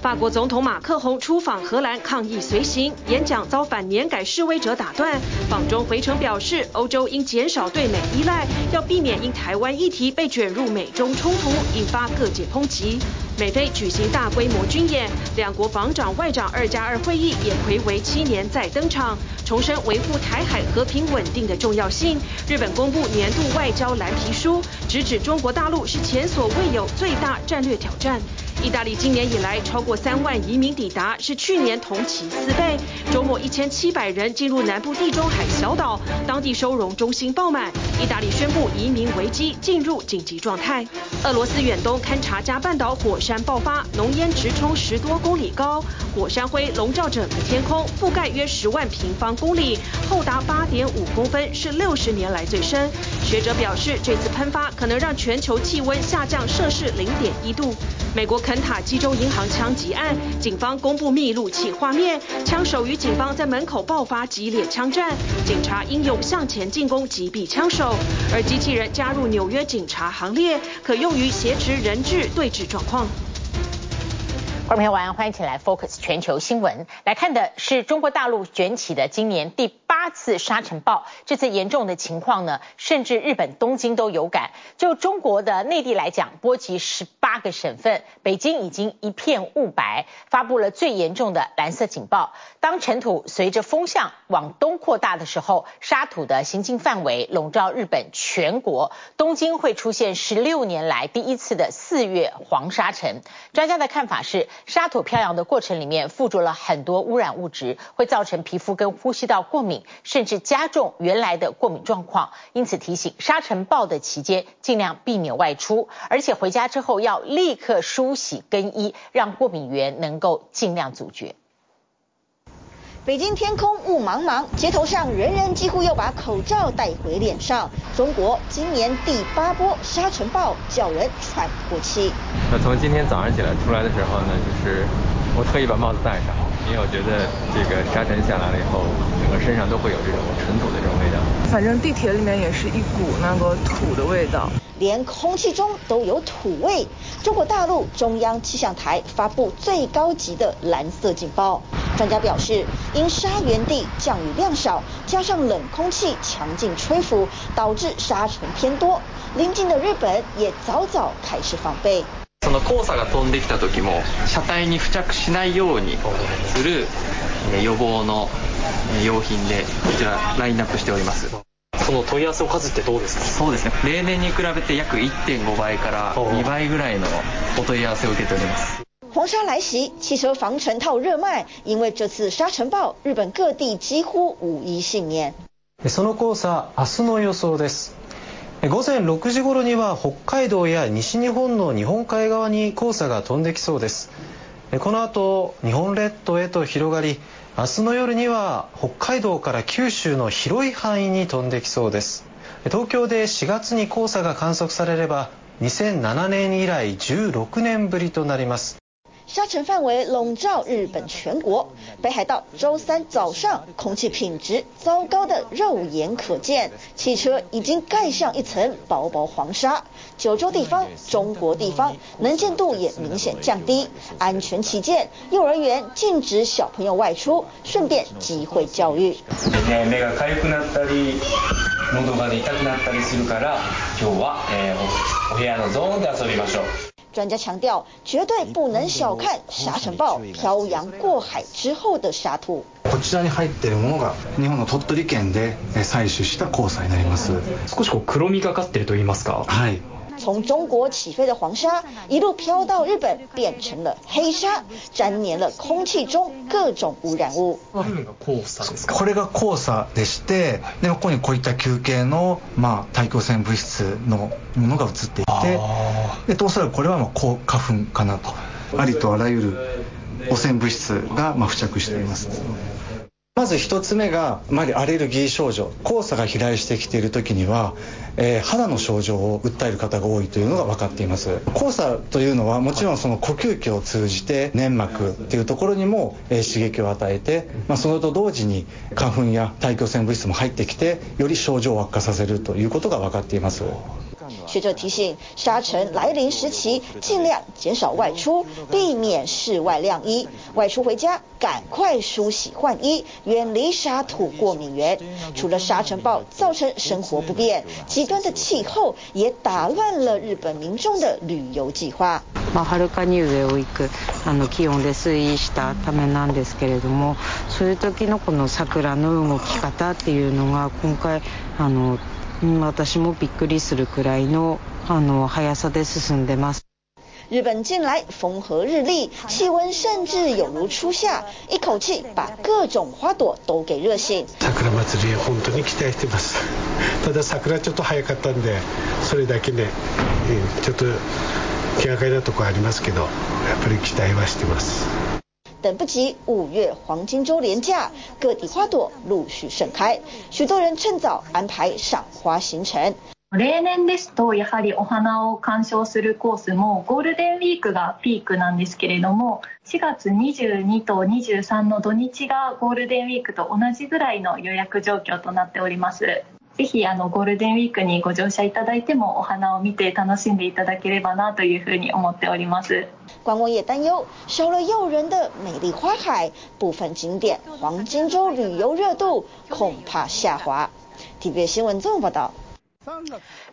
法国总统马克宏出访荷兰抗议随行，演讲遭反年改示威者打断。访中回程表示，欧洲应减少对美依赖，要避免因台湾议题被卷入美中冲突，引发各界抨击。美菲举行大规模军演，两国防长外长二加二会议也睽违七年再登场，重申维护台海和平稳定的重要性。日本公布年度外交蓝皮书，直指中国大陆是前所未有最大战略挑战。意大利今年以来超过三万移民抵达，是去年同期四倍。周末一千七百人进入南部地中海小岛，当地收容中心爆满。意大利宣布移民危机进入紧急状态。俄罗斯远东勘察加半岛火山爆发，浓烟直冲十多公里高，火山灰笼罩整个天空，覆盖约十万平方公里，厚达八点五公分，是六十年来最深。学者表示，这次喷发可能让全球气温下降摄氏零点一度。美国肯塔基州银行枪击案，警方公布密录器画面，枪手与警方在门口爆发激烈枪战，警察英勇向前进攻击毙枪手，而机器人加入纽约警察行列，可用于挟持人质对峙状况。观众朋友晚安，欢迎起来 Focus 全球新闻，来看的是中国大陆卷起的今年第八次沙尘暴，这次严重的情况呢，甚至日本东京都有感。就中国的内地来讲，波及十八个省份，北京已经一片雾白，发布了最严重的蓝色警报。当尘土随着风向往东扩大的时候，沙土的行进范围笼罩日本全国，东京会出现十六年来第一次的四月黄沙尘。专家的看法是。沙土飘扬的过程里面附着了很多污染物质，会造成皮肤跟呼吸道过敏，甚至加重原来的过敏状况。因此提醒，沙尘暴的期间尽量避免外出，而且回家之后要立刻梳洗更衣，让过敏源能够尽量阻绝。北京天空雾茫茫，街头上人人几乎要把口罩戴回脸上。中国今年第八波沙尘暴叫人喘不过气。那从今天早上起来出来的时候呢，就是我特意把帽子戴上，因为我觉得这个沙尘下来了以后，整个身上都会有这种尘土的这种味道。反正地铁里面也是一股那个土的味道。连空气中都有土味。中国大陆中央气象台发布最高级的蓝色警报。专家表示，因沙源地降雨量少，加上冷空气强劲吹拂，导致沙尘偏多。临近的日本也早早开始防备。その黄砂が飞んできた时も车体に付着しないようにする予防の用品でこちらラインナップしております。その问い合わせの数ってどうですか？そうですね。例年に比べて约1.5倍から2倍ぐらいのお问い合わせを受けております。黄沙来袭，汽车防尘套热卖，因为这次沙尘暴，日本各地几乎无一幸免。その黄砂、明日の予想です。午前6时顷には北海道や西日本の日本海侧に黄砂が飞んできそうです。この后、日本列岛へと広がり。明日の夜には北海道から九州の広い范囲に飞んできそうです东京で4月に黄砂が观测されれば2007年以来16年ぶりとなります沙尘范围笼罩日本全国，北海道周三早上空气品质糟糕的肉眼可见，汽车已经盖上一层薄薄黄沙。九州地方、中国地方能见度也明显降低，安全起见，幼儿园禁止小朋友外出，顺便机会教育。目が痒くなったり、喉が痛くなったりするから、今日はお部屋のゾーンで游びましょう。 专家强调，绝对不能小看沙尘暴漂洋过海之后的沙土。こちらに入っているものが日本の鸟取県で采取した黄砂になります。少しこう黒みがかってると言いますか。はい。从中国起飞的黄沙一路飘到日本，变成了黑沙，沾黏了空气中各种污染物。これが黄砂でして、でここにこういった球形のまあ大気汚染物质のものが映っていて、でおそらくこれはまあ花粉かなと。ありとあらゆる汚染物质がまあ付着しています。まず一つ目が、まりアレルギー症状。黄砂が飞来してきている时には、えー、肌の症状を诉える方が多いというのが分かっています。黄砂というのはもちろんその呼吸器を通じて粘膜っていうところにも、えー、刺激を与えて、まあ、それと同时に花粉や大気汚染物质も入ってきて、より症状を悪化させるということが分かっています。学者提醒，沙尘来临时期，尽量减少外出，避免室外晾衣。外出回家，赶快梳洗换衣，远离沙土过敏源。除了沙尘暴造成生活不便，极端的气候也打乱了日本民众的旅游计划。まあ、はるかに上を行くあの気温で推移したためなんですけれども、そういう时のこの桜の动き方っていうのが今回あの 私もびっくりするくらいのあの速さで进んでます。日本近来风和日丽，气温甚至有如初夏，一口气把各种花朵都给热醒。桜祭り本当に期待してます。ただ桜ちょっと早かったんで、それだけね、ちょっと気がかりなとこありますけど、やっぱり期待はしてます。等不及五月黄金周连假，各地花朵陆续盛开，许多人趁早安排赏花行程。例年ですとやはりお花を鉴赏するコースもゴールデンウィークがピークなんですけれども4月22と23の土日がゴールデンウィークと同じぐらいの予约状况となっておりますぜひあのゴールデンウィークにご乗车いただいてもお花を见て楽しんでいただければなというふうに思っております观光业担忧少了诱人的美丽花海部分景点黄金周旅游热度恐怕下滑 TVB 新闻综合报道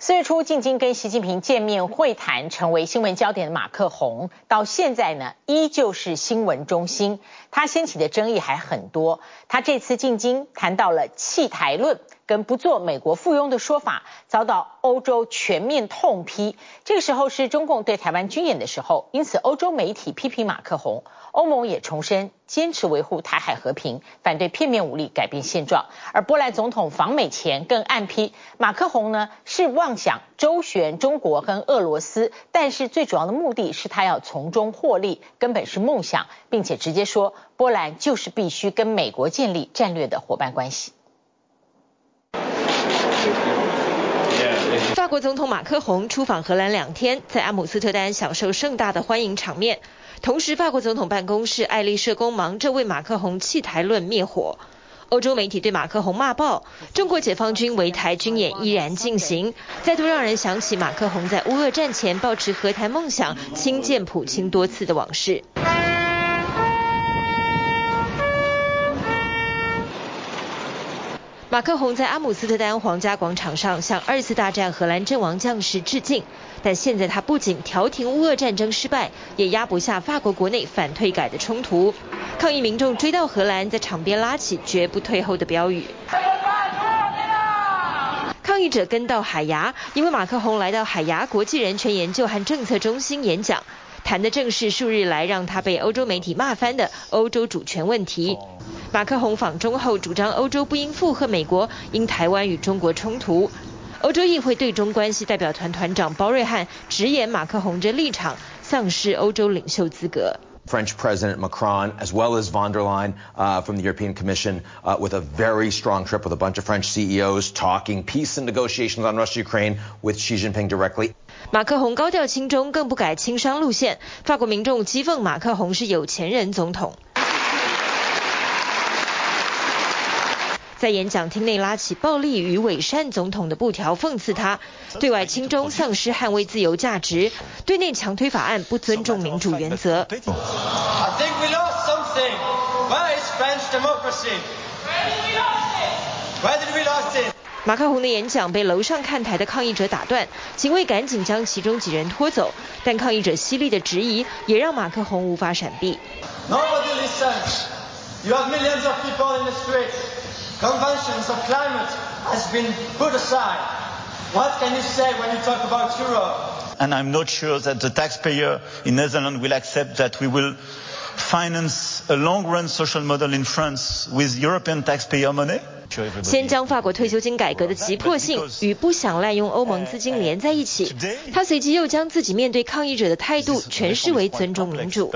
四月初进京跟习近平见面会谈，成为新闻焦点的马克宏，到现在呢，依旧是新闻中心。他掀起的争议还很多。他这次进京谈到了弃台论 跟不做美国附庸的说法，遭到欧洲全面痛批。这个时候是中共对台湾军演的时候，因此欧洲媒体批评马克宏。欧盟也重申坚持维护台海和平，反对片面武力改变现状。而波兰总统访美前更暗批马克宏呢是妄想周旋中国跟俄罗斯，但是最主要的目的是他要从中获利，根本是梦想，并且直接说波兰就是必须跟美国建立战略的伙伴关系。法国总统马克宏出访荷兰两天，在阿姆斯特丹享受盛大的欢迎场面。同时，法国总统办公室爱丽舍宫忙着为马克宏弃台论灭火。欧洲媒体对马克宏骂爆，中国解放军围台军演依然进行，再度让人想起马克宏在乌俄战前抱持和谈梦想、亲见普京多次的往事。马克宏在阿姆斯特丹皇家广场上向二次大战荷兰阵亡将士致敬，但现在他不仅调停乌俄战争失败，也压不下法国国内反退改的冲突。抗议民众追到荷兰，在场边拉起绝不退后的标语。抗议者跟到海牙，因为马克宏来到海牙国际人权研究和政策中心演讲。谈的正是数日来让他被欧洲媒体骂翻的欧洲主权问题。马克宏访中后主张欧洲不应附和美国，因台湾与中国冲突。欧洲议会对中关系代表团团长包瑞汉直言马克宏这立场丧失欧洲领袖资格。French President Macron, as well as von der Leyen uh, from the European Commission, uh, with a very strong trip with a bunch of French CEOs talking peace and negotiations on Russia-Ukraine with Xi Jinping directly. 马克宏高调亲中，更不改亲商路线。法国民众讥讽马克宏是有钱人总统。 在演讲厅内拉起暴力与伪善总统的布条，讽刺他对外亲中，丧失捍卫自由价值；对内强推法案，不尊重民主原则。马克宏的演讲被楼上看台的抗议者打断，警卫赶紧将其中几人拖走，但抗议者犀利的质疑也让马克宏无法闪避。先将法国退休金改革的急迫性与不想滥用欧盟资金连在一起，他随即又将自己面对抗议者的态度诠释为尊重民主。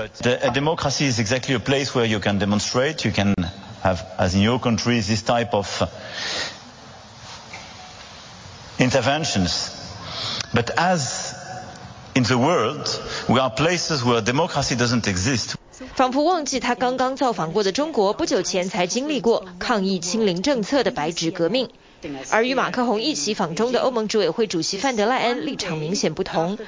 仿佛忘记他刚刚造访过的中国，不久前才经历过抗议清零政策的白纸革命。而与马克宏一起访中的欧盟执委会主席范德赖恩立场明显不同。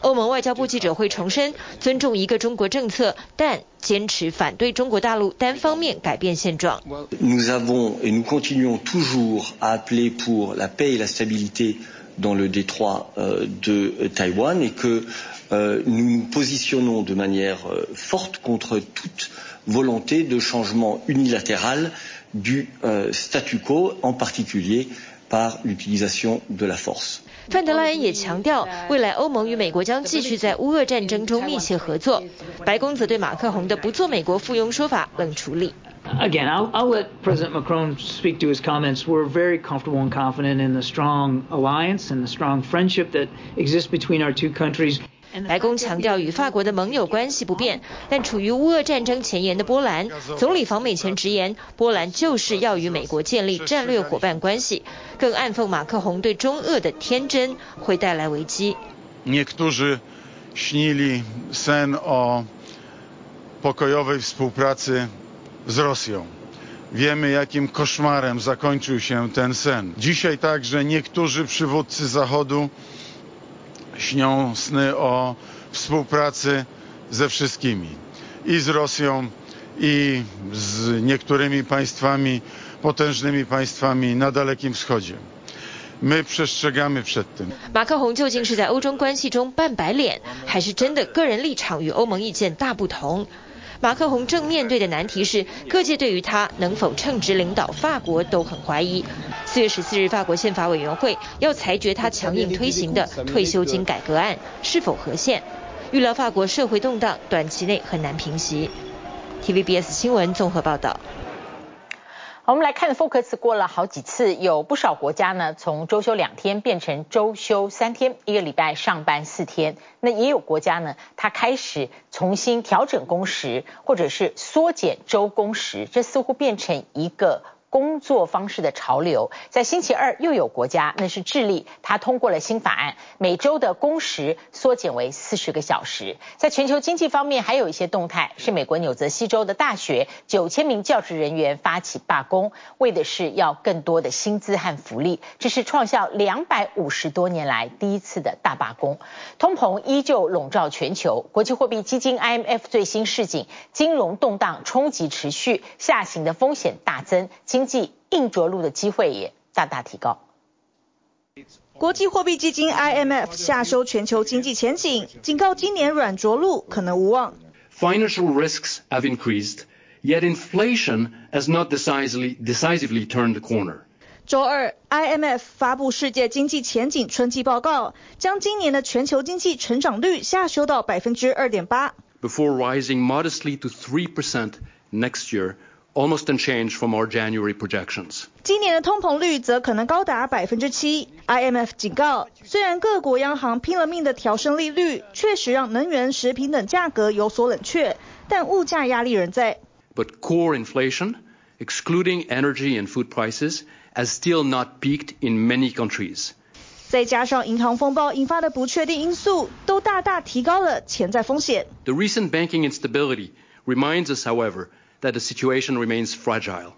欧盟外交部记者会重申尊重一个中国政策，但坚持反对中国大陆单方面改变现状。Nous avons et nous continuons toujours à appeler pour la paix et la stabilité dans le détroit de Taïwan et que nous nous positionnons de manière forte contre toute volonté de changement unilatéral du statu quo, en particulier par l'utilisation de la force. 范德赖恩也强调，未来欧盟与美国将继续在乌俄战争中密切合作。白宫则对马克宏的不做美国附庸说法冷处理。Again, I'll, I'll let President Macron speak to his comments. We're very comfortable and confident in the strong alliance and the strong friendship that exists between our two countries. 白宫强调与法国的盟友关系不变，但处于乌俄战争前沿的波兰，总理访美前直言，波兰就是要与美国建立战略伙伴关系，更暗讽马克宏对中俄的天真会带来危机。Niektórzy śnili sen o pokojowej współpracy z Rosją. Wiemy, jakim koszmarem zakończył się ten sen. Dzisiaj także niektórzy przywódcy Zachodu śnią sny o współpracy ze wszystkimi i z Rosją, i z niektórymi państwami, potężnymi państwami na Dalekim Wschodzie. My przestrzegamy przed tym. 马克宏究竟是在欧中关系中扮白脸，还是真的个人立场与欧盟意见大不同？ 马克宏正面对的难题是，各界对于他能否称职领导法国都很怀疑。四月十四日，法国宪法委员会要裁决他强硬推行的退休金改革案是否合宪。预料法国社会动荡短期内很难平息。TVBS 新闻综合报道。我们来看，Focus 过了好几次，有不少国家呢，从周休两天变成周休三天，一个礼拜上班四天。那也有国家呢，它开始重新调整工时，或者是缩减周工时，这似乎变成一个。工作方式的潮流，在星期二又有国家，那是智利，它通过了新法案，每周的工时缩减为四十个小时。在全球经济方面，还有一些动态，是美国纽泽西州的大学九千名教职人员发起罢工，为的是要更多的薪资和福利。这是创下两百五十多年来第一次的大罢工。通膨依旧笼罩全球，国际货币基金 IMF 最新示警，金融动荡冲击持续，下行的风险大增。济硬着陆的机会也大大提高。国际货币基金 IMF 下修全球经济前景，警告今年软着陆可能无望。Financial risks have increased, yet inflation has not decisively, decisively turned the corner. 周二，IMF 发布世界经济前景春季报告，将今年的全球经济成长率下修到百分之二点八。Before rising modestly to three percent next year. Almost unchanged from our January projections. 今年的通膨率则可能高达百分之七。IMF 警告，虽然各国央行拼了命的调升利率，确实让能源、食品等价格有所冷却，但物价压力仍在。But core inflation, excluding energy and food prices, has still not peaked in many countries. 再加上银行风暴引发的不确定因素，都大大提高了潜在风险。The recent banking instability reminds us, however, that the situation remains fragile.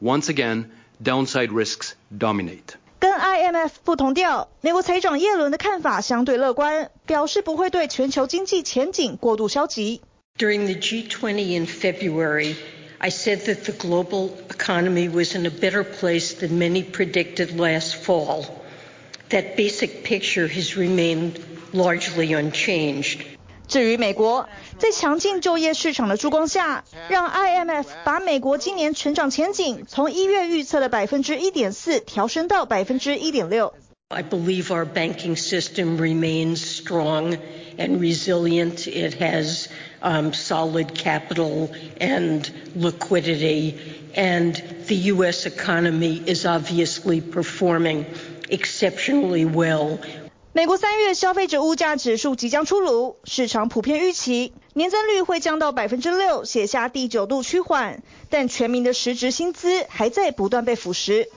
Once again, downside risks dominate. 跟 IMF 不同调，美国财长耶伦的看法相对乐观，表示不会对全球经济前景过度消极。During the G20 in February, I said that the global economy was in a better place than many predicted last fall. That basic picture has remained largely unchanged. 至于美国，在强劲就业市场的烛光下，让 IMF 把美国今年成长前景从一月预测的百分之一点四调升到百分之一点六。I believe our banking system remains strong and resilient. It has um, solid capital and liquidity, and the U.S. economy is obviously performing exceptionally well. 美国三月消费者物价指数即将出炉，市场普遍预期年增率会降到百分之六，写下第九度趋缓，但全民的实质薪资还在不断被腐蚀。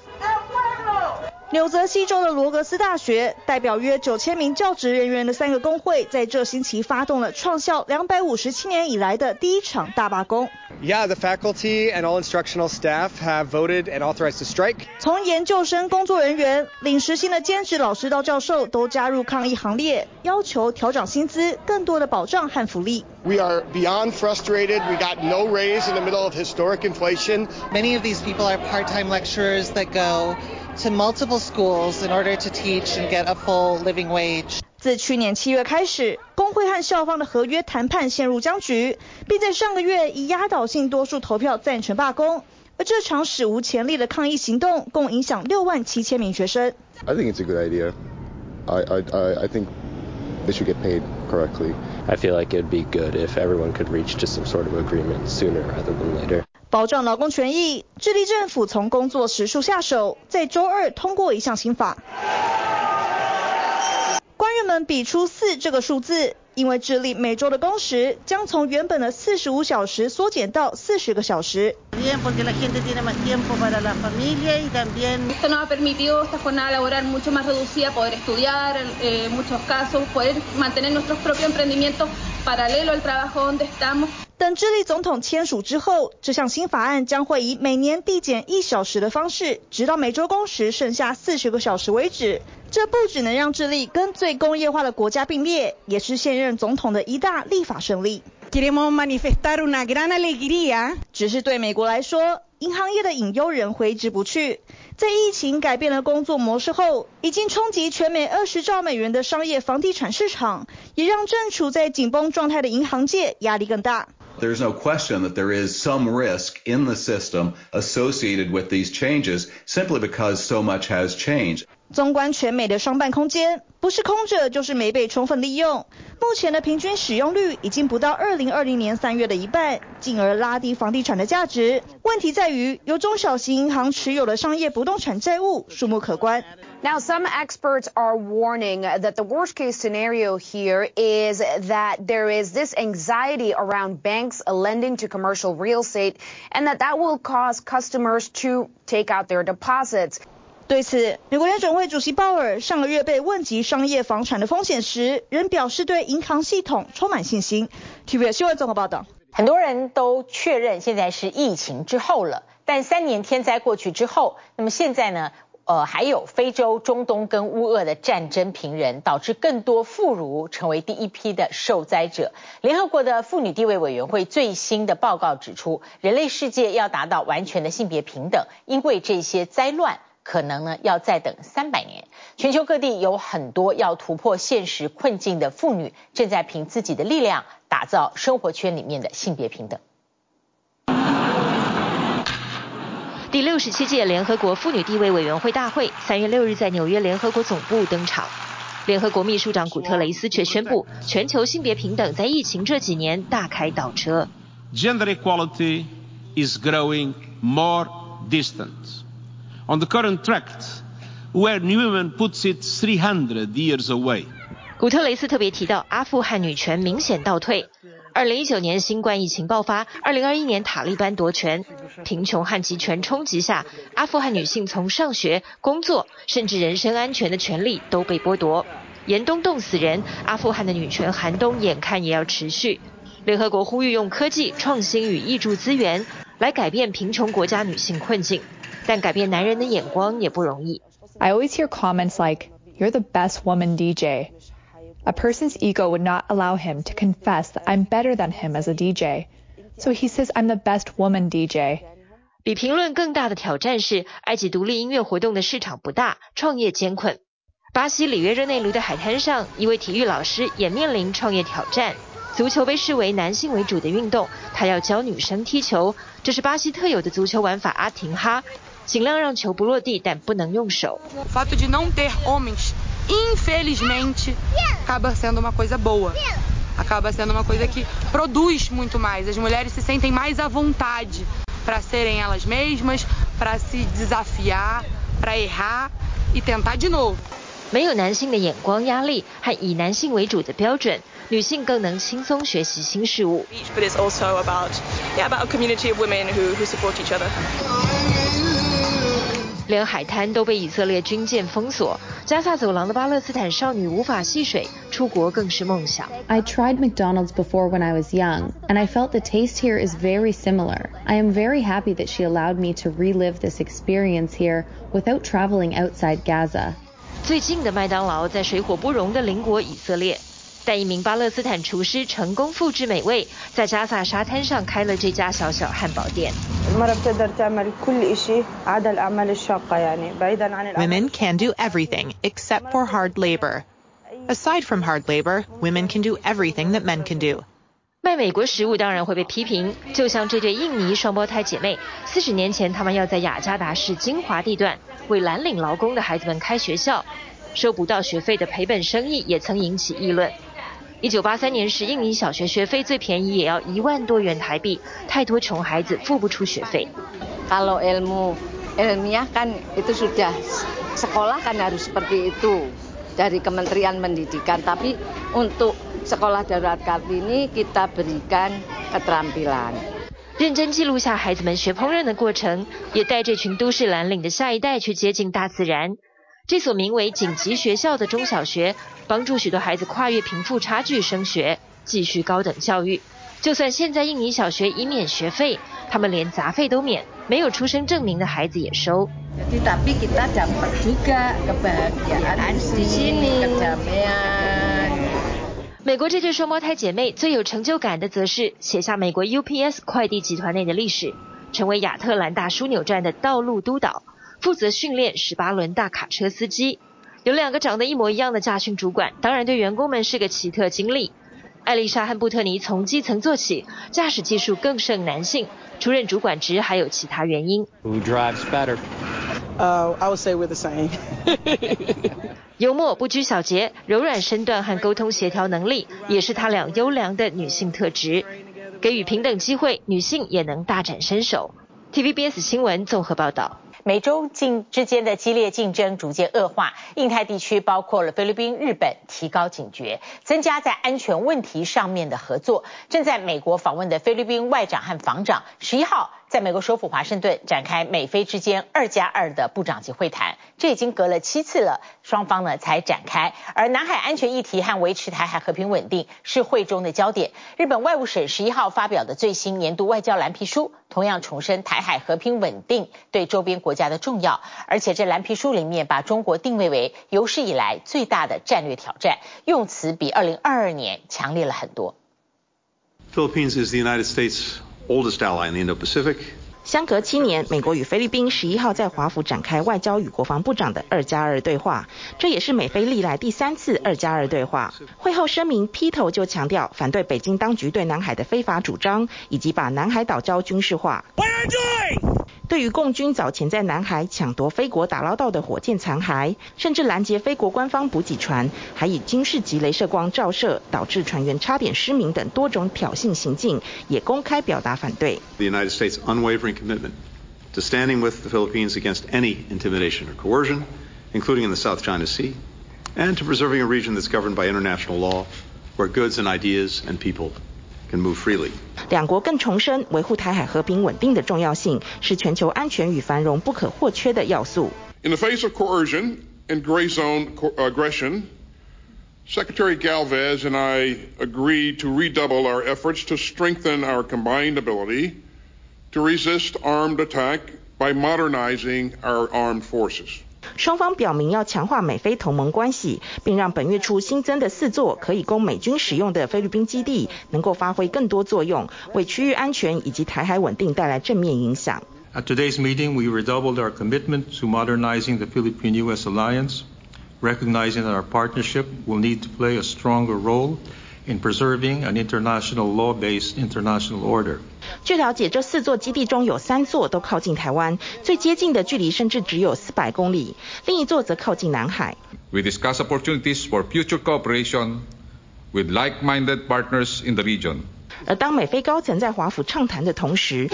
纽泽西州的罗格斯大学代表约九千名教职人员的三个工会，在这星期发动了创校两百五十七年以来的第一场大罢工。Yeah, the faculty and all instructional staff have voted and authorized to strike. 从研究生工作人员、领时薪的兼职老师到教授，都加入抗议行列，要求调涨薪资、更多的保障和福利。We are beyond frustrated. We got no raise in the middle of historic inflation. Many of these people are part-time lecturers that go to multiple schools in order to teach and get a full living wage. 自去年七月开始，工会和校方的合约谈判陷入僵局，并在上个月以压倒性多数投票赞成罢工。而这场史无前例的抗议行动，共影响六万七千名学生。I think it's a good idea. I I I think they should get paid correctly. I feel like it would be good if everyone could reach to some sort of agreement sooner rather than later. 保障劳工权益，智利政府从工作时数下手，在周二通过一项新法。官员们比出四这个数字，因为智利每周的工时将从原本的四十五小时缩减到四十个小时。等智利总统签署之后，这项新法案将会以每年递减一小时的方式，直到每周工时剩下四十个小时为止。这不只能让智利跟最工业化的国家并列，也是现任总统的一大立法胜利。只是对美国来说，银行业的隐忧仍挥之不去。在疫情改变了工作模式后，已经冲击全美二十兆美元的商业房地产市场，也让正处在紧绷状态的银行界压力更大。There's no question that there is some risk in the system associated with these changes simply because so much has changed. 纵观全美的商办空间，不是空着就是没被充分利用。目前的平均使用率已经不到2020年3月的一半，进而拉低房地产的价值。问题在于，由中小型银行持有的商业不动产债务数目可观。Now, some experts are warning that the worst case scenario here is that there is this anxiety around banks lending to commercial real estate and that that will cause customers to take out their deposits. 对此，美国联准会主席鲍尔上个月被问及商业房产的风险时，仍表示对银行系统充满信心。TVBS 新闻综合报道，很多人都确认现在是疫情之后了，但三年天灾过去之后，那么现在呢？呃，还有非洲、中东跟乌俄的战争频仍，导致更多妇孺成为第一批的受灾者。联合国的妇女地位委员会最新的报告指出，人类世界要达到完全的性别平等，因为这些灾乱可能呢要再等三百年。全球各地有很多要突破现实困境的妇女，正在凭自己的力量打造生活圈里面的性别平等。第六十七届联合国妇女地位委员会大会三月六日在纽约联合国总部登场。联合国秘书长古特雷斯却宣布，全球性别平等在疫情这几年大开倒车。Gender equality is growing more distant. On the current track, where Newman puts it 300 years away. 古特雷斯特别提到，阿富汗女权明显倒退。二零一九年新冠疫情爆发，二零二一年塔利班夺权，贫穷和集权冲击下，阿富汗女性从上学、工作，甚至人身安全的权利都被剥夺。严冬冻死人，阿富汗的女权寒冬眼看也要持续。联合国呼吁用科技创新与挹注资源来改变贫穷国家女性困境，但改变男人的眼光也不容易。I always hear comments like, "You're the best woman DJ." A person's ego would not allow him to confess that I'm better than him as a DJ. So he says I'm the best woman DJ. 比评论更大的挑战是，埃及独立音乐活动的市场不大，创业艰困。巴西里约热内卢的海滩上，一位体育老师也面临创业挑战。足球被视为男性为主的运动，他要教女生踢球。这是巴西特有的足球玩法阿廷哈，尽量让球不落地，但不能用手。Infelizmente, acaba sendo uma coisa boa. Acaba sendo uma coisa que produz muito mais. As mulheres se sentem mais à vontade para serem elas mesmas, para se desafiar, para errar e tentar de novo. 没有男性的眼光压力和以男性为主的标准，女性更能轻松学习新事物。But it's also about, yeah, about a community of women who who support each other. 连海滩都被以色列军舰封锁。加萨走廊的巴勒斯坦少女无法戏水，出国更是梦想。I tried McDonald's before when I was young, and I felt the taste here is very similar. I am very happy that she allowed me to relive this experience here without traveling outside Gaza. 最近的麦当劳在水火不容的邻国以色列。 但一名巴勒斯坦厨师成功复制美味，在加萨沙滩上开了这家小小汉堡店。Women can do everything except for hard labor. Aside from hard labor, women can do everything that men can do. 卖美国食物当然会被批评，就像这对印尼双胞胎姐妹，四十年前她们要在雅加达市精华地段为蓝领劳工的孩子们开学校，收不到学费的赔本生意也曾引起议论。一九八三年时，印尼小学学费最便宜也要一万多元台币，太多穷孩子付不出学费。Kalau ilmu ilmiah kan itu sudah sekolah kan harus seperti itu dari Kementerian Pendidikan, tapi untuk sekolah darurat Kartini kita berikan keterampilan。认真记录下孩子们学烹饪的过程，也带这群都市蓝领的下一代去接近大自然。这所名为紧急学校的中小学，帮助许多孩子跨越贫富差距升学，继续高等教育。就算现在印尼小学已免学费，他们连杂费都免，没有出生证明的孩子也收。美国这对双胞胎姐妹最有成就感的，则是写下美国 UPS 快递集团内的历史，成为亚特兰大枢纽站的道路督导。负责训练十八轮大卡车司机，有两个长得一模一样的驾训主管，当然对员工们是个奇特经历。艾丽莎和布特尼从基层做起，驾驶技术更胜男性。出任主管职还有其他原因。Who drives better? Uh, I would say we're the same. 幽默、不拘小节、柔软身段和沟通协调能力，也是他俩优良的女性特质。给予平等机会，女性也能大展身手。TVBS 新闻综合报道。美中竞之间的激烈竞争逐渐恶化，印太地区包括了菲律宾、日本提高警觉，增加在安全问题上面的合作。正在美国访问的菲律宾外长和防长，十一号在美国首府华盛顿展开美菲之间二加二的部长级会谈，这已经隔了七次了，双方呢才展开。而南海安全议题和维持台海和平稳定是会中的焦点。日本外务省十一号发表的最新年度外交蓝皮书，同样重申台海和平稳定对周边国家的重要，而且这蓝皮书里面把中国定位为有史以来最大的战略挑战，用词比二零二二年强烈了很多。Philippines is the United States' oldest ally in the Indo-Pacific. 相隔七年，美国与菲律宾十一号在华府展开外交与国防部长的二加二对话，这也是美菲历来第三次二加二对话。会后声明劈头就强调反对北京当局对南海的非法主张，以及把南海岛礁军事化。对于共军早前在南海抢夺菲国打捞到的火箭残骸，甚至拦截菲国官方补给船，还以军事级镭射光照射，导致船员差点失明等多种挑衅行径，也公开表达反对。The United States commitment to standing with the Philippines against any intimidation or coercion, including in the South China Sea, and to preserving a region that's governed by international law, where goods and ideas and people can move freely. 两国更重申维护台海和平稳定的重要性，是全球安全与繁荣不可或缺的要素。In the face of coercion and gray zone aggression, Secretary Galvez and I agreed to redouble our efforts to strengthen our combined ability to resist armed attack by modernizing our armed forces. 双方表明要强化美菲同盟关系，并让本月初新增的四座可以供美军使用的菲律宾基地能够发挥更多作用，为区域安全以及台海稳定带来正面影响。At today's meeting, we redoubled our commitment to modernizing the Philippine-U.S. alliance, recognizing that our partnership will need to play a stronger role in preserving an international law-based international order. 据了解，这四座基地中有三座都靠近台湾，最接近的距离甚至只有四百公里，另一座则靠近南海。We discuss opportunities for future cooperation with like-minded partners in the region. 而当美菲高层在华府畅谈的同时，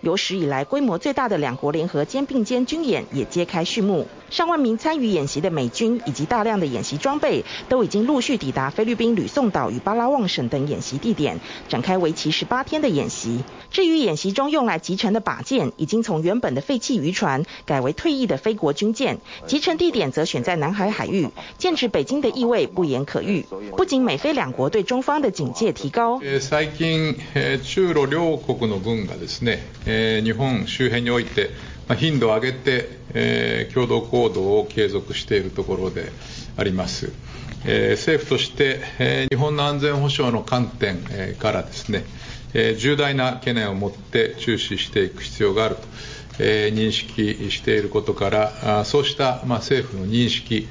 有史以来规模最大的两国联合肩并肩军演也揭开序幕。上万名参与演习的美军以及大量的演习装备都已经陆续抵达菲律宾吕宋岛与巴拉望省等演习地点，展开为期十八天的演习。至于演习中用来击沉的靶舰，已经从原本的废弃渔船改为退役的非国军舰，击沉地点则选在南海海域，剑指北京的意味不言可喻。不仅美菲两国对中方的警戒提高，最近中露两国の军がですね、日本周辺において 頻度を上げてえ共同行動を継続しているところであります。え政府としてえ日本の安全保障の観点からですねえ、重大な懸念を持って注視していく必要があるとえ認識していることから、あそうしたま政府の認識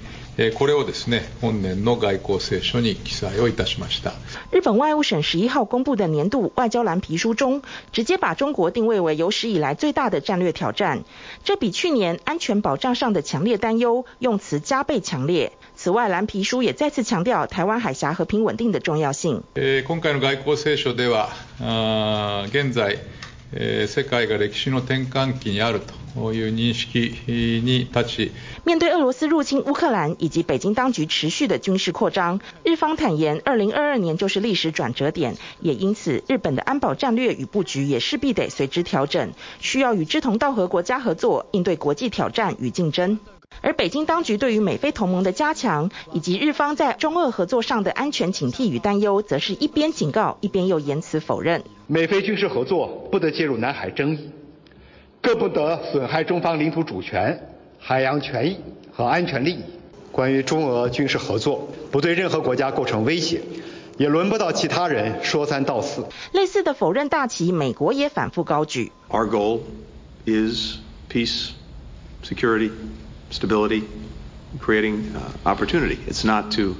これをですね、本年の外交青书に记载をいたしました。日本外务省十一号公布的年度外交蓝皮书中，直接把中国定位为有史以来最大的战略挑战，这比去年安全保障上的强烈担忧用词加倍强烈。此外，蓝皮书也再次强调台湾海峡和平稳定的重要性。今回の外交青书では、现在世界が历史の転换期にあるという认识に立ち， 面对俄罗斯入侵乌克兰以及北京当局持续的军事扩张，日方坦言，二零二二年就是历史转折点，也因此日本的安保战略与布局也势必得随之调整，需要与志同道合国家合作，应对国际挑战与竞争。而北京当局对于美菲同盟的加强，以及日方在中俄合作上的安全警惕与担忧，则是一边警告，一边又言辞否认。美菲军事合作不得介入南海争议，更不得损害中方领土主权、海洋权益和安全利益。关于中俄军事合作不对任何国家构成威胁，也轮不到其他人说三道四。类似的否认大旗，美国也反复高举。Our goal is peace, security. stability, creating opportunity. It's not to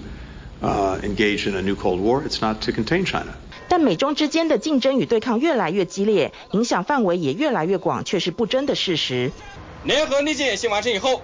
engage in a new Cold War. It's not to contain China. 但美中之间的竞争与对抗越来越激烈，影响范围也越来越广，却是不争的事实。联合利剑演习完成以后，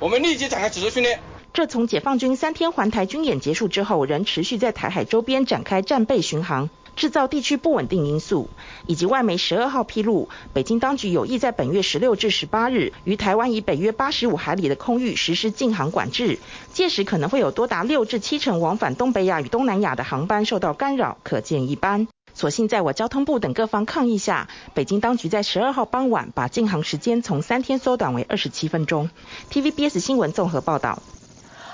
我们立即展开指挥训练。这从解放军三天环台军演结束之后，仍持续在台海周边展开战备巡航。制造地区不稳定因素，以及外媒十二号披露，北京当局有意在本月十六至十八日于台湾以北约八十五海里的空域实施禁航管制，届时可能会有多达六至七成往返东北亚与东南亚的航班受到干扰，可见一斑。所幸在我交通部等各方抗议下，北京当局在十二号傍晚把禁航时间从三天缩短为二十七分钟。TVBS 新闻综合报道。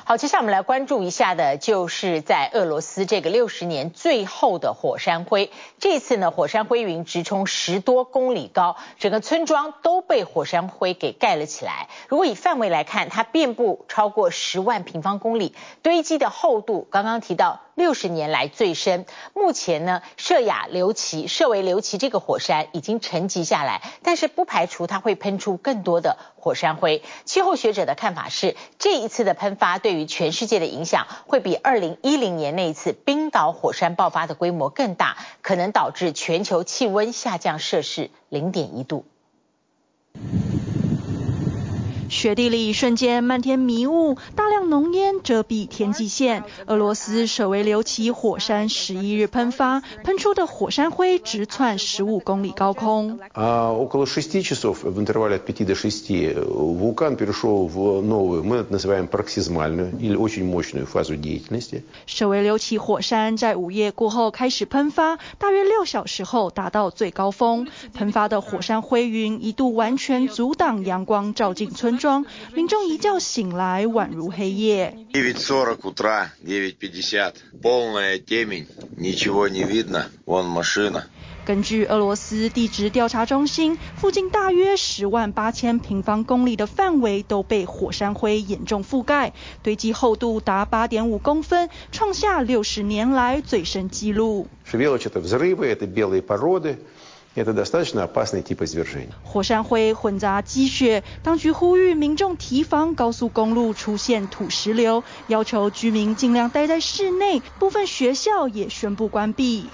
好，接下来我们来关注一下的，就是在俄罗斯这个六十年最后的火山灰。这次呢，火山灰云直冲十多公里高，整个村庄都被火山灰给盖了起来。如果以范围来看，它遍布超过十万平方公里，堆积的厚度刚刚提到。六十年来最深。目前呢，设亚刘奇、涉维刘奇这个火山已经沉积下来，但是不排除它会喷出更多的火山灰。气候学者的看法是，这一次的喷发对于全世界的影响会比二零一零年那一次冰岛火山爆发的规模更大，可能导致全球气温下降摄氏零点一度。雪地里瞬间漫天迷雾，大量浓烟遮蔽天际线。俄罗斯舍维留奇火山十一日喷发，喷出的火山灰直窜十五公里高空。舍维留奇火山在午夜过后开始喷发，大约六小时后达到最高峰。喷发的火山灰云一度完全阻挡阳光照进村庄。民众一觉醒来，宛如黑夜。根据俄罗斯地质调查中心，附近大约十万八千平方公里的范围都被火山灰严重覆盖，堆积厚度达八点五公分，创下六十年来最深纪录。火山灰混杂积雪，当局呼吁民众提防高速公路出现土石流，要求居民尽量待在室内。部分学校也宣布关闭。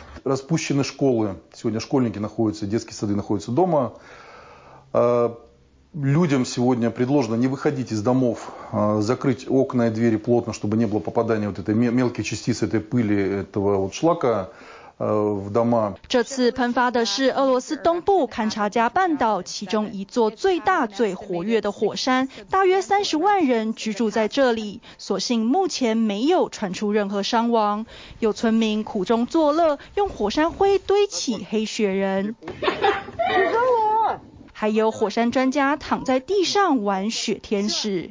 这次喷发的是俄罗斯东部堪察加半岛其中一座最大最活跃的火山，大约三十万人居住在这里。所幸目前没有传出任何伤亡。有村民苦中作乐，用火山灰堆起黑雪人。还有火山专家躺在地上玩雪天使。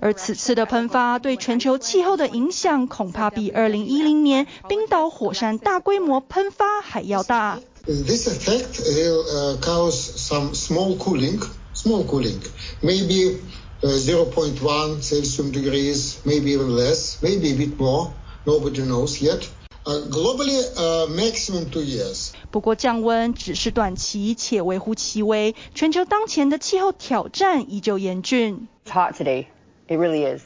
而此次的喷发对全球气候的影响，恐怕比2010年冰岛火山大规模喷发还要大。This effect will cause some small cooling, small cooling, maybe 0.1 Celsius degrees, maybe even less, maybe a bit more. Nobody knows yet. Globally, maximum two years. 不过降温只是短期且微乎其微，全球当前的气候挑战依旧严峻。It's hot today. It really is.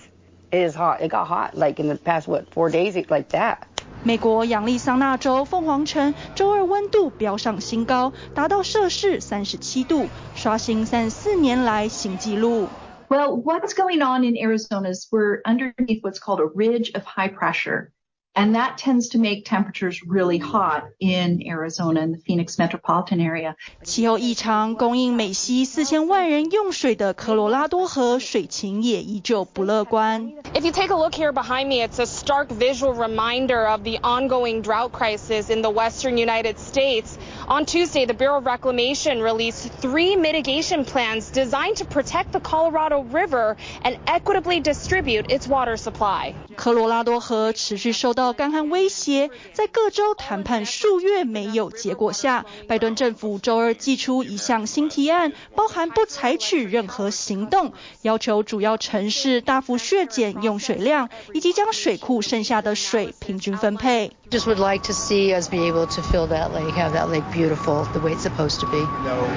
It is hot. It got hot like in the past what four days like that. 美国亚利桑那州凤凰城周二温度飙上新高，达到摄氏三十七度，刷新三十四年来新纪录。Well, what's going on in Arizona is we're underneath what's called a ridge of high pressure. And that tends to make temperatures really hot in Arizona and the Phoenix metropolitan area. 气候异常，供应美西四千万人用水的科罗拉多河水情也依旧不乐观。If you take a look here behind me, it's a stark visual reminder of the ongoing drought crisis in the western United States. On Tuesday, the Bureau of Reclamation released three mitigation plans designed to protect the Colorado River and equitably distribute its water supply. 科罗拉多河持续受到 干旱威胁，在各州谈判数月没有结果下，拜登政府周二祭出一项新提案，包含不采取任何行动，要求主要城市大幅削减用水量，以及将水库剩下的水平均分配。Just would like to see us be able to fill that lake, have that lake beautiful the way it's supposed to be. No,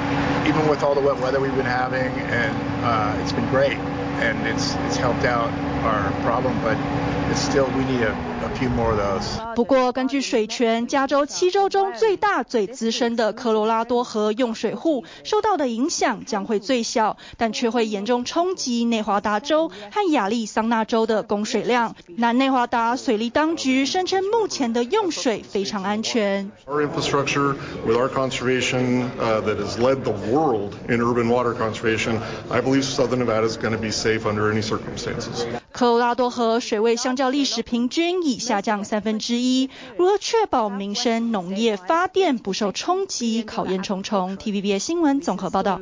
even with all the wet weather we've been having, and uh, it's been great, and it's it's helped out our problem, but it's still we need a 不过，根据水权，加州七州中最大、最资深的科罗拉多河用水户受到的影响将会最小，但却会严重冲击内华达州和亚利桑那州的供水量。南内华达水利当局声称，目前的用水非常安全。Our infrastructure with our conservation that has led the world in urban water conservation, I believe Southern Nevada is going to be safe under any circumstances. 科罗拉多河水位相较历史平均已下降三分之一，如何确保民生农业发电不受冲击，考验重重。TVBS 新闻综合报道。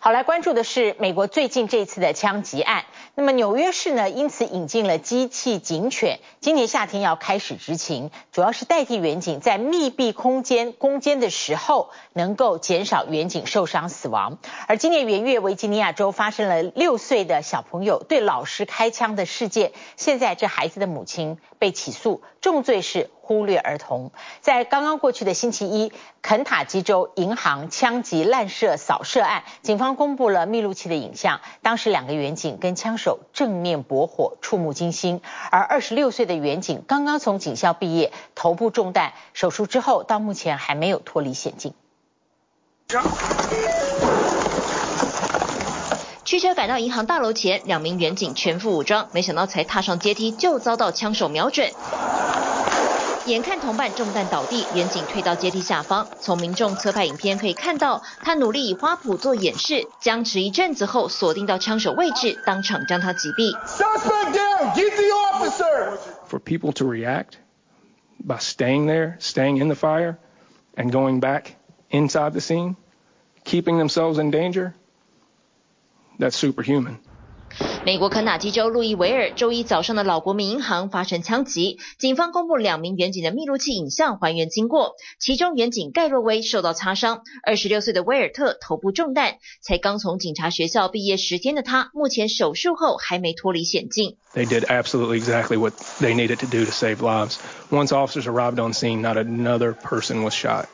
好，来关注的是美国最近这次的枪击案。那么纽约市呢，因此引进了机器警犬，今年夏天要开始执勤，主要是代替员警在密闭空间攻坚的时候，能够减少远警受伤死亡。而今年元月，维吉尼亚州发生了六岁的小朋友对老师开枪的事件，现在这孩子的母亲被起诉，重罪是忽略儿童。在刚刚过去的星期一，肯塔基州银行枪击滥射扫射案，警方公布了密录器的影像。当时两个远警跟枪手正面搏火，触目惊心。而二十六岁的远警刚刚从警校毕业，头部中弹，手术之后到目前还没有脱离险境。驱车赶到银行大楼前，两名远警全副武装，没想到才踏上阶梯就遭到枪手瞄准。眼看同伴中弹倒地，员警退到阶梯下方。从民众侧拍影片可以看到，他努力以花圃做掩饰，僵持一阵子后锁定到枪手位置，当场将他击毙。Suspect down, get the officer. For people to react by staying there, staying in the fire, and going back inside the scene, keeping themselves in danger, that's superhuman. 美国肯塔基州路易维尔周一早上的老国民银行发生枪击，警方公布两名员警的密录器影像还原经过，其中员警盖洛威受到擦伤，二十六岁的威尔特头部中弹，才刚从警察学校毕业十天的他，目前手术后还没脱离险境。They did absolutely exactly what they needed to do to save lives. Once officers arrived on scene, not another person was shot.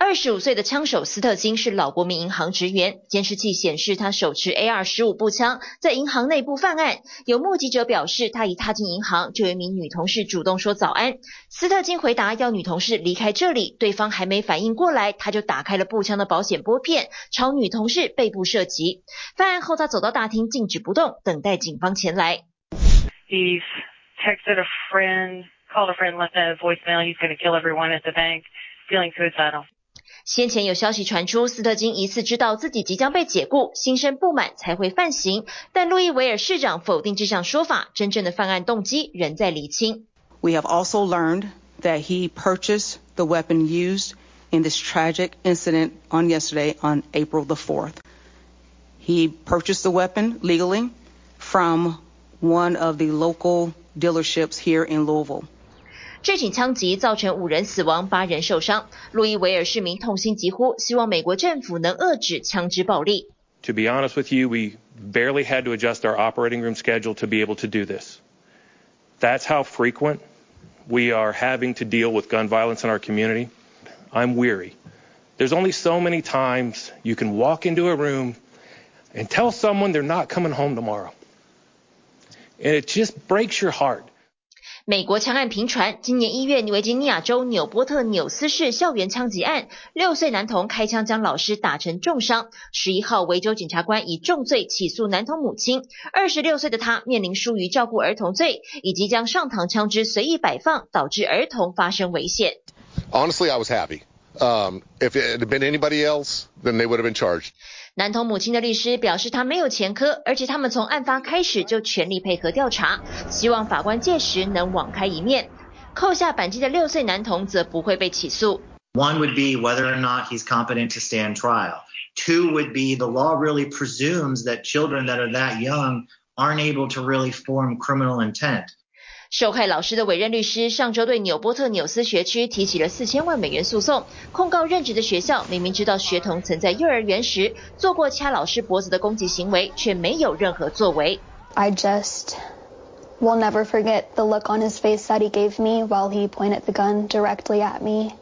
二十五岁的枪手斯特金是老国民银行职员，监视器显示他手持 AR 十五步枪在银行内部犯案。有目击者表示，他一踏进银行，就有一名女同事主动说早安。斯特金回答要女同事离开这里，对方还没反应过来，他就打开了步枪的保险拨片，朝女同事背部射击。犯案后，他走到大厅静止不动，等待警方前来。He's texted a friend, called a friend, left a voicemail. He's going to kill everyone at the bank. Feeling suicidal. 先前有消息传出，斯特金疑似知道自己即将被解雇，心生不满才会犯行。但路易维尔市长否定这项说法，真正的犯案动机仍在厘清。We have also learned that he purchased the weapon used in this tragic incident on yesterday, on April the 4th. He purchased the weapon legally from one of the local dealerships here in Louisville. 这起枪击造成五人死亡，八人受伤。路易维尔市民痛心疾呼，希望美国政府能遏制枪支暴力。To be honest with you, we barely had to adjust our operating room schedule to be able to do this. That's how frequent we are having to deal with gun violence in our community. I'm weary. There's only so many times you can walk into a room and tell someone they're not coming home tomorrow. And it just breaks your heart. 美国枪案频传，今年一月，维吉尼亚州纽波特纽斯市校园枪击案，六岁男童开枪将老师打成重伤。十一号，维州检察官以重罪起诉男童母亲，二十六岁的他面临疏于照顾儿童罪，以及将上膛枪支随意摆放，导致儿童发生危险。Honestly, I was happy. Um, if it had been anybody else, then they would have been charged. 男童母亲的律师表示，他没有前科，而且他们从案发开始就全力配合调查，希望法官届时能网开一面。扣下扳机的六岁男童则不会被起诉。One would be whether or not he's competent to stand trial. Two would be the law really presumes that children that are that young aren't able to really form criminal intent. 受害老师的委任律师上周对纽波特纽斯学区提起了四千万美元诉讼，控告任职的学校明明知道学童曾在幼儿园时做过掐老师脖子的攻击行为，却没有任何作为。I just will never forget the look on his face that he gave me while he pointed the gun directly at me.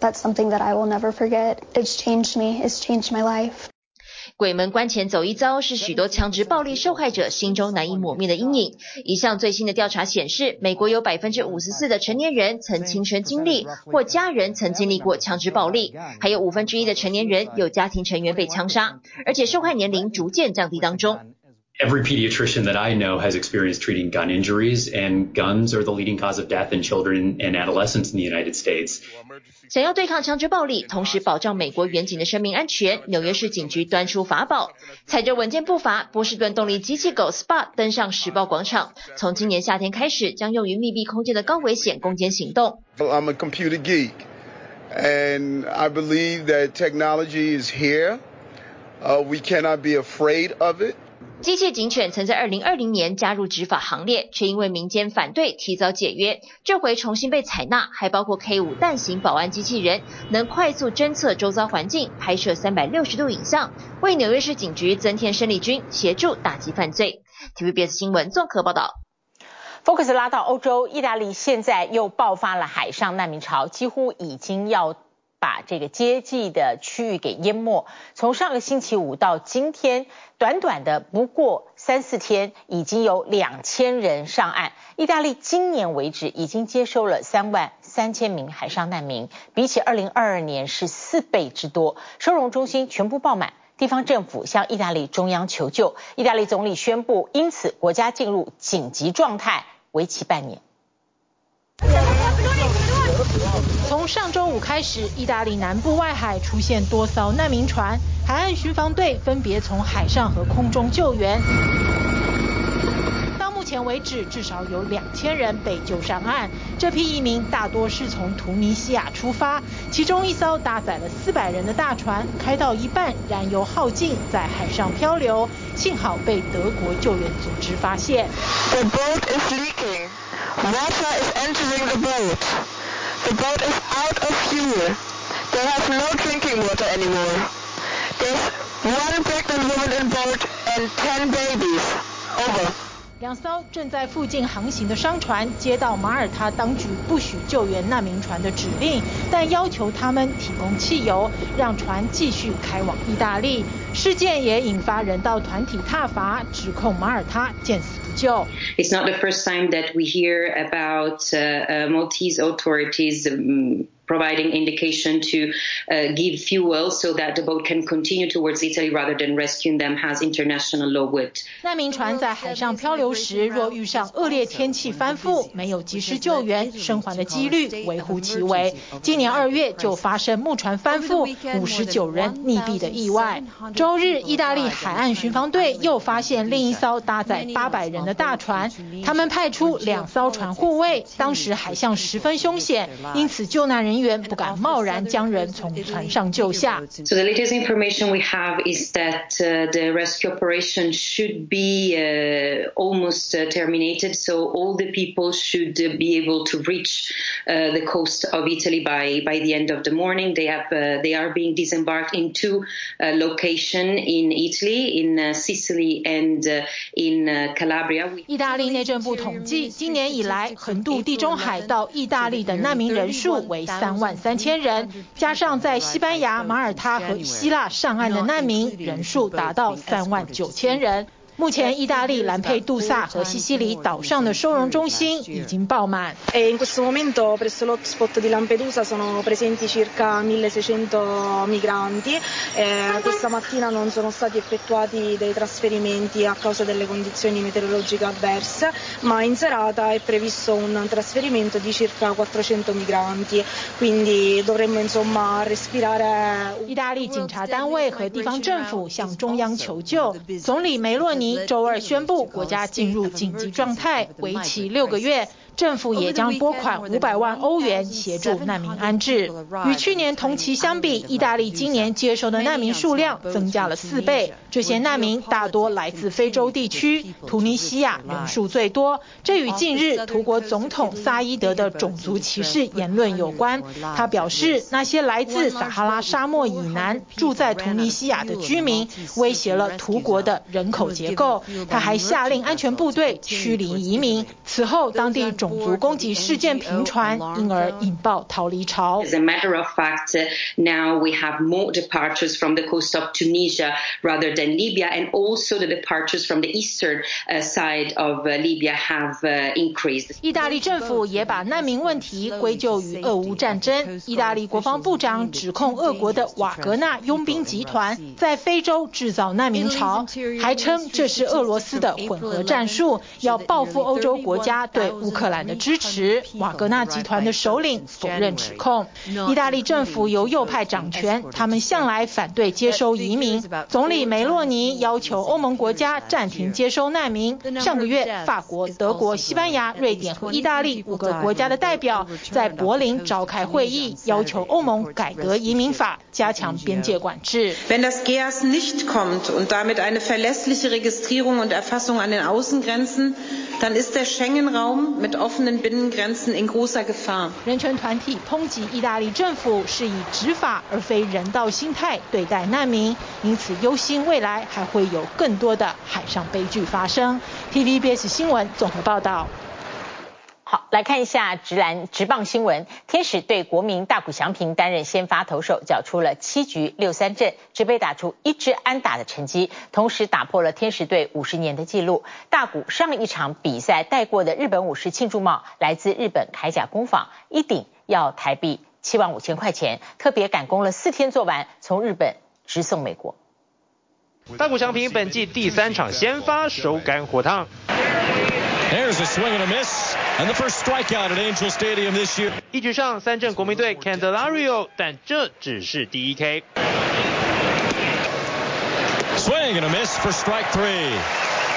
That's something that I will never forget. It's changed me. It's changed my life. 鬼门关前走一遭是许多枪支暴力受害者心中难以抹灭的阴影。一项最新的调查显示，美国有百分之五十四的成年人曾亲身经历或家人曾经历过枪支暴力，还有五分之一的成年人有家庭成员被枪杀，而且受害年龄逐渐降低当中。Every pediatrician that I know has experience treating gun injuries, and guns are the leading cause of death in children and adolescents in the United States. 想要对抗枪支暴力，同时保障美国员警的生命安全，纽约市警局端出法宝，踩着稳健步伐，波士顿动力机器狗 Spot 登上时报广场。从今年夏天开始，将用于密闭空间的高危险攻坚行动。I'm a computer geek, and I believe that technology is here. Uh, we cannot be afraid of it. 机械警犬曾在二零二零年加入执法行列，却因为民间反对提早解约，这回重新被采纳，还包括 K 五弹型保安机器人，能快速侦测周遭环境，拍摄三百六十度影像，为纽约市警局增添生力军，协助打击犯罪。TVBS 新闻综合报道。Focus 拉到欧洲，意大利现在又爆发了海上难民潮，几乎已经要。把这个接济的区域给淹没。从上个星期五到今天，短短的不过三四天，已经有两千人上岸。意大利今年为止已经接收了三万三千名海上难民，比起二零二二年是四倍之多。收容中心全部爆满，地方政府向意大利中央求救。意大利总理宣布，因此国家进入紧急状态，为期半年。上周五开始，意大利南部外海出现多艘难民船，海岸巡防队分别从海上和空中救援。到目前为止，至少有两千人被救上岸。这批移民大多是从图尼西亚出发，其中一艘搭载了四百人的大船开到一半，燃油耗尽，在海上漂流，幸好被德国救援组织发现。The boat is out of fuel. They have no drinking water anymore. There's one pregnant woman on board and ten babies. Over. 两艘正在附近航行的商船接到马耳他当局不许救援难民船的指令，但要求他们提供汽油，让船继续开往意大利。事件也引发人道团体挞伐，指控马耳他见死不救。It's not the first time that we hear about Maltese authorities providing indication to give fuel so that the boat can continue towards Italy rather than rescuing them has international law would. 难民船在海上漂流时，若遇上恶劣天气翻覆，没有及时救援，生还的几率微乎其微。今年二月就发生木船翻覆，五十九人溺毙的意外。周日，意大利海岸巡防队又发现另一艘搭载八百人的大船，他们派出两艘船护卫，当时海象十分凶险，因此救难人员不敢贸然将人从船上救下。So the latest information we have is that the rescue operation should be almost terminated. So all the people should be able to reach the coast of Italy by by the end of the morning. They have they are being disembarked in two locations In Italy, in Sicily and in Calabria. 意大利内政部统计，今年以来横渡地中海到意大利的难民人数为三万三千人，加上在西班牙、马耳他和希腊上岸的难民人数达到三万九千人。目前，意大利兰佩杜萨和西西里岛上的收容中心已经爆满。In questo momento presso l'hotspot di Lampedusa sono presenti circa 1600 migranti. Questa mattina non sono stati effettuati dei trasferimenti a causa delle condizioni meteorologiche avverse, ma in serata è previsto un trasferimento di circa 400 migranti. Quindi dovremmo insomma respirare. 意大利警察单位和地方政府向中央求救，总理梅洛尼 周二宣布国家进入紧急状态，为期六个月。政府也将拨款五百万欧元协助难民安置。与去年同期相比，意大利今年接收的难民数量增加了四倍。这些难民大多来自非洲地区，突尼西亚人数最多。这与近日图国总统萨伊德的种族歧视言论有关。他表示，那些来自撒哈拉沙漠以南住在突尼西亚的居民威胁了图国的人口结构。他还下令安全部队驱离移民。此后，当地种种族攻击事件频传，因而引爆逃离潮。As a matter of fact, now we have more departures from the coast of Tunisia rather than Libya, and also the departures from the eastern side of Libya have increased. 意大利政府也把难民问题归咎于俄乌战争。意大利国防部长指控俄国的瓦格纳佣兵集团在非洲制造难民潮，还称这是俄罗斯的混合战术，要报复欧洲国家对乌克兰的支持瓦格纳集团的首领否认指控。意大利政府由右派掌权他们向来反对接收移民。总理梅洛尼要求欧盟国家暂停接收难民。上个月法国德国西班牙瑞典和意大利五个国家的代表在柏林召开会议要求欧盟改革移民法加强边界管制。人权团体抨击意大利政府是以执法而非人道心态对待难民，因此忧心未来还会有更多的海上悲剧发生。TVBS 新闻综合报道。好，来看一下直篮直棒新闻。天使队国民大谷翔平担任先发投手，缴出了七局六三振，只被打出一支安打的成绩，同时打破了天使队五十年的纪录。大谷上一场比赛戴过的日本武士庆祝帽，来自日本铠甲工坊，一顶要台币七万五千块钱，特别赶工了四天做完，从日本直送美国。大谷翔平本季第三场先发，手感火烫。There's a swing and a miss, and the first strikeout at Angel Stadium this year. 一局上三振国民队 Candelario，但这只是第一 K。Swing and a miss for strike three.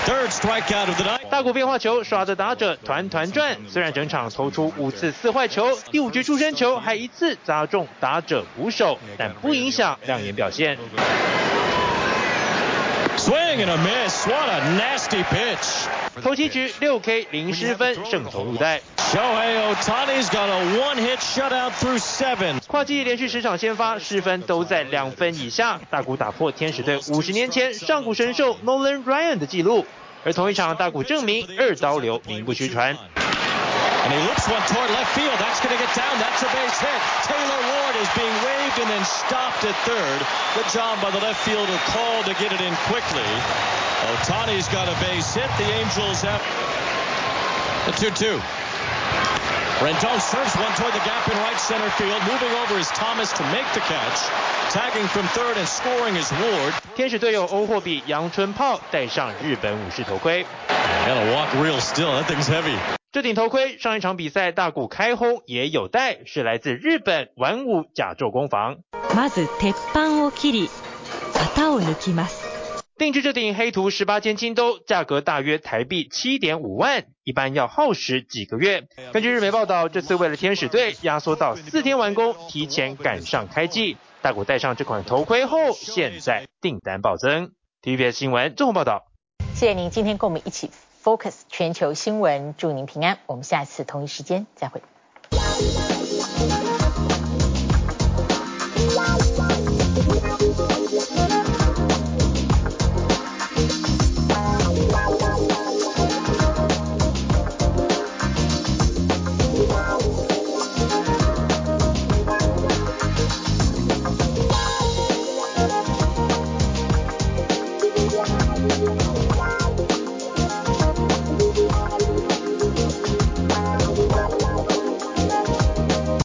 Third strikeout of the night. 大谷变化球耍着打者团团转，虽然整场投出五次四坏球，第五局出生球还一次砸中打者捕手，但不影响亮眼表现。Swing and a miss. What a nasty pitch. 头七局六 K 零失分，胜投入袋。跨季连续十场先发，失分都在两分以下。大谷打破天使队五十年前上古神兽 Nolan Ryan 的纪录。而同一场大谷证明二刀流名不虚传。And he looks one toward left field. That's going to get down. That's a base hit. Taylor Ward is being waved and then stopped at third. Good job by the left fielder call to get it in quickly. Otani's got a base hit. The Angels have the 2-2. Rendon serves one toward the gap in right center field. Moving over is Thomas to make the catch. Tagging from third and scoring is Ward. 天使队友欧霍比阳春炮戴上日本武士头盔。Gotta walk real still. That thing's heavy. 这顶头盔上一场比赛大谷开轰也有戴，是来自日本玩武甲胄工坊。まず鉄板を切り、型を抜きます。定制这顶黑图十八件金兜，价格大约台币七点五万，一般要耗时几个月。根据日媒报道，这次为了天使队压缩到四天完工，提前赶上开季。大谷戴上这款头盔后，现在订单暴增。TVBS 新闻综合报道。谢谢您今天跟我们一起。 Focus 全球新闻，祝您平安。我们下次同一时间再会。